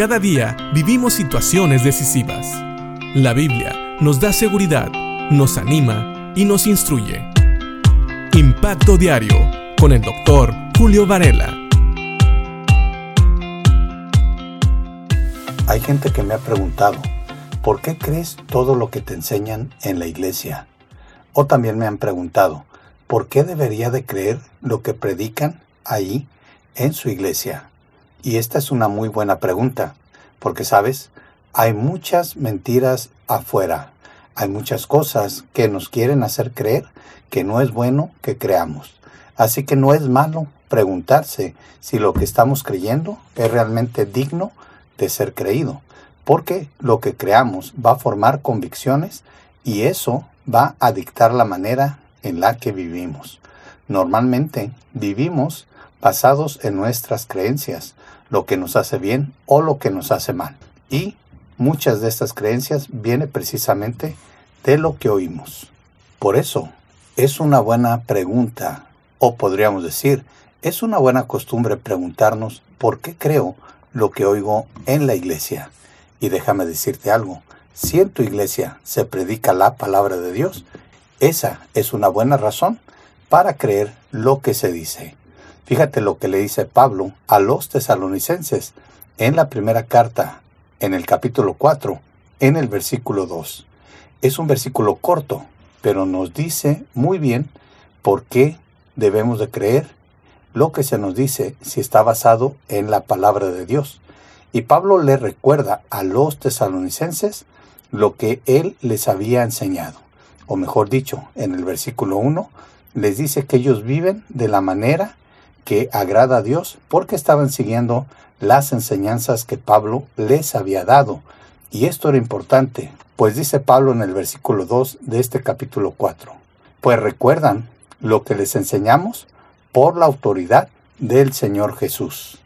Cada día vivimos situaciones decisivas. La Biblia nos da seguridad, nos anima y nos instruye. Impacto Diario con el doctor Julio Varela. Hay gente que me ha preguntado, ¿por qué crees todo lo que te enseñan en la iglesia? O también me han preguntado, ¿por qué debería de creer lo que predican ahí en su iglesia? Y esta es una muy buena pregunta, porque sabes, hay muchas mentiras afuera, hay muchas cosas que nos quieren hacer creer que no es bueno que creamos. Así que no es malo preguntarse si lo que estamos creyendo es realmente digno de ser creído, porque lo que creamos va a formar convicciones y eso va a dictar la manera en la que vivimos. Normalmente vivimos basados en nuestras creencias, lo que nos hace bien o lo que nos hace mal. Y muchas de estas creencias vienen precisamente de lo que oímos. Por eso, es una buena pregunta, o podríamos decir, es una buena costumbre preguntarnos por qué creo lo que oigo en la iglesia. Y déjame decirte algo, si en tu iglesia se predica la palabra de Dios, esa es una buena razón para creer lo que se dice. Fíjate lo que le dice Pablo a los tesalonicenses en la primera carta, en el capítulo 4, en el versículo 2. Es un versículo corto, pero nos dice muy bien por qué debemos de creer lo que se nos dice si está basado en la palabra de Dios. Y Pablo le recuerda a los tesalonicenses lo que él les había enseñado. O mejor dicho, en el versículo 1 les dice que ellos viven de la manera que agrada a Dios porque estaban siguiendo las enseñanzas que Pablo les había dado. Y esto era importante, pues dice Pablo en el versículo 2 de este capítulo 4, pues recuerdan lo que les enseñamos por la autoridad del Señor Jesús.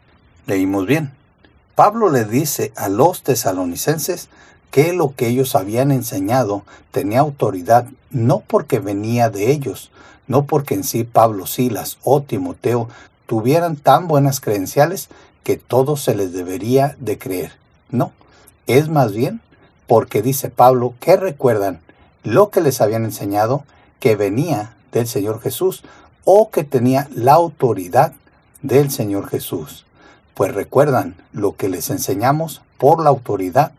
Leímos bien. Pablo le dice a los tesalonicenses que lo que ellos habían enseñado tenía autoridad no porque venía de ellos, no porque en sí Pablo, Silas o Timoteo tuvieran tan buenas credenciales que todo se les debería de creer. No, es más bien porque dice Pablo que recuerdan lo que les habían enseñado que venía del Señor Jesús o que tenía la autoridad del Señor Jesús. Pues recuerdan lo que les enseñamos por la autoridad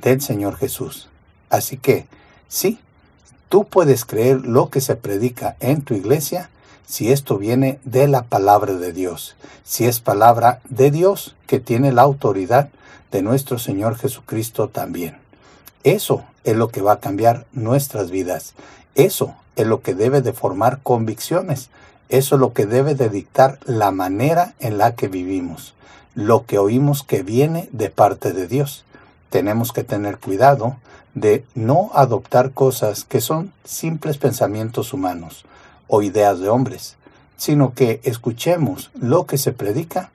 del Señor Jesús. Así que, sí, tú puedes creer lo que se predica en tu iglesia si esto viene de la palabra de Dios, si es palabra de Dios que tiene la autoridad de nuestro Señor Jesucristo también. Eso es lo que va a cambiar nuestras vidas. Eso es lo que debe de formar convicciones. Eso es lo que debe de dictar la manera en la que vivimos. Lo que oímos que viene de parte de Dios. Tenemos que tener cuidado de no adoptar cosas que son simples pensamientos humanos o ideas de hombres, sino que escuchemos lo que se predica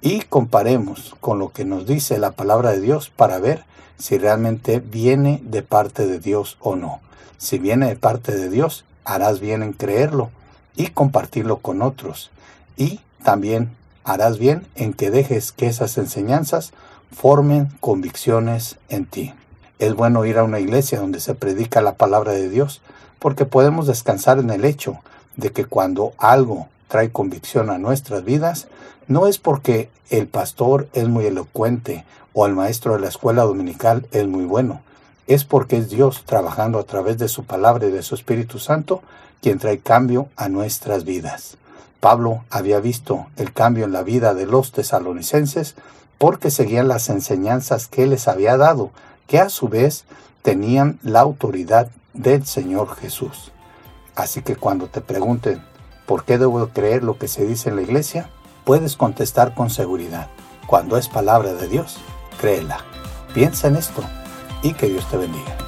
y comparemos con lo que nos dice la palabra de Dios para ver si realmente viene de parte de Dios o no. Si viene de parte de Dios, harás bien en creerlo y compartirlo con otros. Y también harás bien en que dejes que esas enseñanzas formen convicciones en ti. Es bueno ir a una iglesia donde se predica la palabra de Dios, porque podemos descansar en el hecho de que cuando algo trae convicción a nuestras vidas, no es porque el pastor es muy elocuente o el maestro de la escuela dominical es muy bueno, es porque es Dios trabajando a través de su palabra y de su Espíritu Santo quien trae cambio a nuestras vidas. Pablo había visto el cambio en la vida de los tesalonicenses porque seguían las enseñanzas que les había dado, que a su vez tenían la autoridad del Señor Jesús. Así que cuando te pregunten por qué debo creer lo que se dice en la iglesia, puedes contestar con seguridad. Cuando es palabra de Dios, créela. Piensa en esto y que Dios te bendiga.